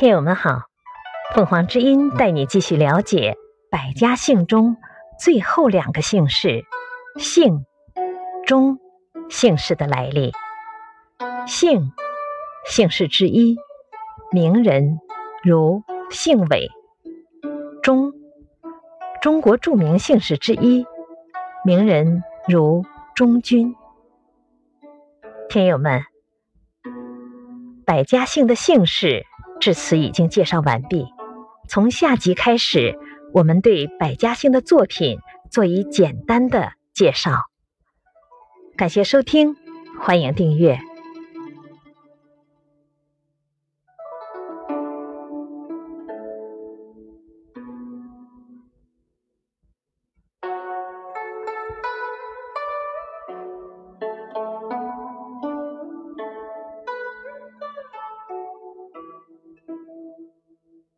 听友们好，凤凰之音带你继续了解百家姓中最后两个姓氏“姓”“钟”姓氏的来历。姓，姓氏之一，名人如姓韦。钟，中国著名姓氏之一，名人如钟君。听友们，百家姓的姓氏。至此已经介绍完毕。从下集开始，我们对百家姓的作品做一简单的介绍。感谢收听，欢迎订阅。